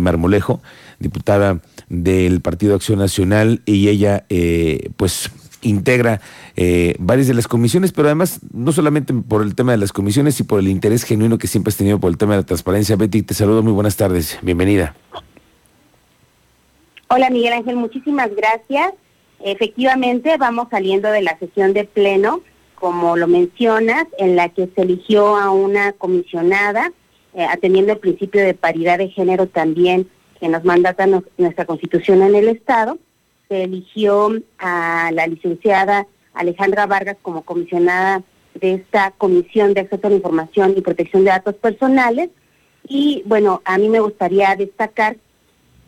Marmolejo, diputada del Partido Acción Nacional, y ella, eh, pues, integra eh, varias de las comisiones, pero además no solamente por el tema de las comisiones y por el interés genuino que siempre has tenido por el tema de la transparencia. Betty, te saludo, muy buenas tardes, bienvenida. Hola Miguel Ángel, muchísimas gracias. Efectivamente, vamos saliendo de la sesión de pleno, como lo mencionas, en la que se eligió a una comisionada eh, atendiendo el principio de paridad de género también que nos mandata nuestra constitución en el Estado, se eligió a la licenciada Alejandra Vargas como comisionada de esta Comisión de Acceso a la Información y Protección de Datos Personales. Y bueno, a mí me gustaría destacar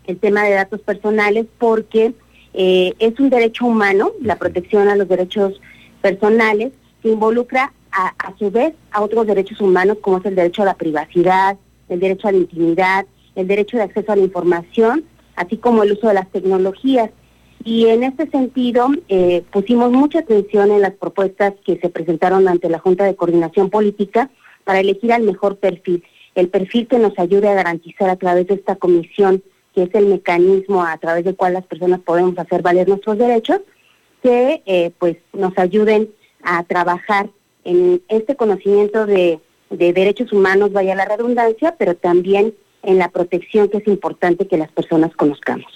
el tema de datos personales porque eh, es un derecho humano, la protección a los derechos personales, que involucra a, su vez a otros derechos humanos como es el derecho a la privacidad, el derecho a la intimidad, el derecho de acceso a la información, así como el uso de las tecnologías. Y en este sentido, eh, pusimos mucha atención en las propuestas que se presentaron ante la Junta de Coordinación Política para elegir al mejor perfil, el perfil que nos ayude a garantizar a través de esta comisión, que es el mecanismo a través del cual las personas podemos hacer valer nuestros derechos, que eh, pues nos ayuden a trabajar en este conocimiento de, derechos humanos, vaya la redundancia, pero también en la protección que es importante que las personas conozcamos.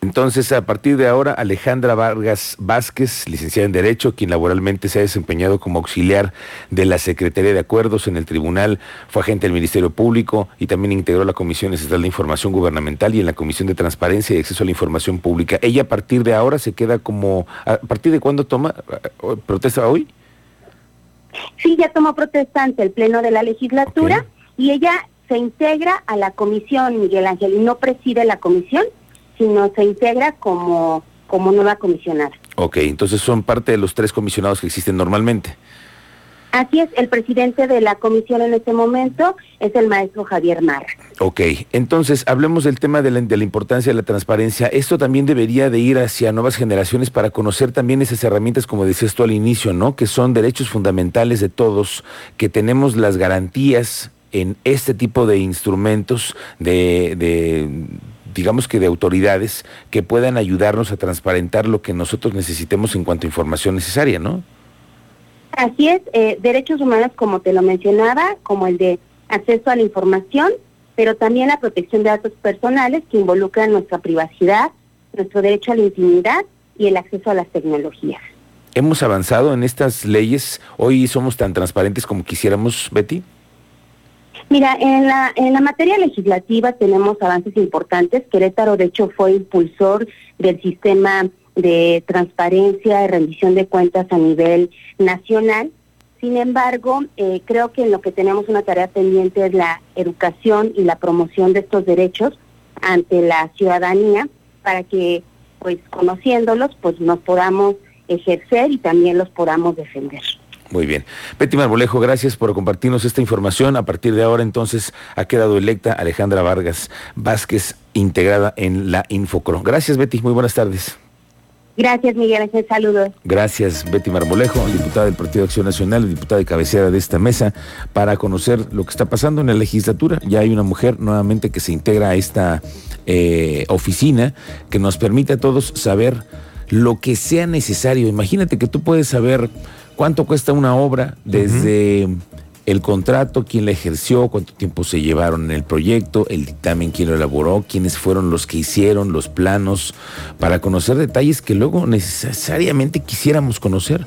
Entonces, a partir de ahora, Alejandra Vargas Vázquez, licenciada en Derecho, quien laboralmente se ha desempeñado como auxiliar de la Secretaría de Acuerdos en el Tribunal, fue agente del Ministerio Público y también integró la Comisión Estatal de Información Gubernamental y en la Comisión de Transparencia y Acceso a la Información Pública. Ella a partir de ahora se queda como, ¿a partir de cuándo toma protesta hoy? Sí, ya tomó protesta ante el Pleno de la Legislatura y ella se integra a la comisión, Miguel Ángel, y no preside la comisión, sino se integra como, como nueva comisionada. Ok, entonces son parte de los tres comisionados que existen normalmente. Así es, el presidente de la comisión en este momento es el maestro Javier Marra. Ok, entonces hablemos del tema de la, de la, importancia de la transparencia. Esto también debería de ir hacia nuevas generaciones para conocer también esas herramientas, como decías tú al inicio, ¿no? Que son derechos fundamentales de todos, que tenemos las garantías en este tipo de instrumentos de, de digamos que de autoridades que puedan ayudarnos a transparentar lo que nosotros necesitemos en cuanto a información necesaria, ¿no? Así es, eh, derechos humanos como te lo mencionaba, como el de acceso a la información, pero también la protección de datos personales que involucran nuestra privacidad, nuestro derecho a la intimidad y el acceso a las tecnologías. ¿Hemos avanzado en estas leyes? ¿Hoy somos tan transparentes como quisiéramos, Betty? Mira, en la, en la materia legislativa tenemos avances importantes. Querétaro, de hecho, fue impulsor del sistema de transparencia y rendición de cuentas a nivel nacional. Sin embargo, eh, creo que en lo que tenemos una tarea pendiente es la educación y la promoción de estos derechos ante la ciudadanía para que, pues, conociéndolos, pues nos podamos ejercer y también los podamos defender. Muy bien. Betty Marbolejo, gracias por compartirnos esta información. A partir de ahora, entonces, ha quedado electa Alejandra Vargas Vázquez, integrada en la Infocro. Gracias, Betty. Muy buenas tardes. Gracias, Miguel Ángel. Saludos. Gracias, Betty Marmolejo, diputada del Partido de Acción Nacional, diputada de cabecera de esta mesa, para conocer lo que está pasando en la legislatura. Ya hay una mujer nuevamente que se integra a esta eh, oficina que nos permite a todos saber lo que sea necesario. Imagínate que tú puedes saber cuánto cuesta una obra desde el contrato, quién la ejerció, cuánto tiempo se llevaron en el proyecto, el dictamen, quién lo elaboró, quiénes fueron los que hicieron los planos, para conocer detalles que luego necesariamente quisiéramos conocer.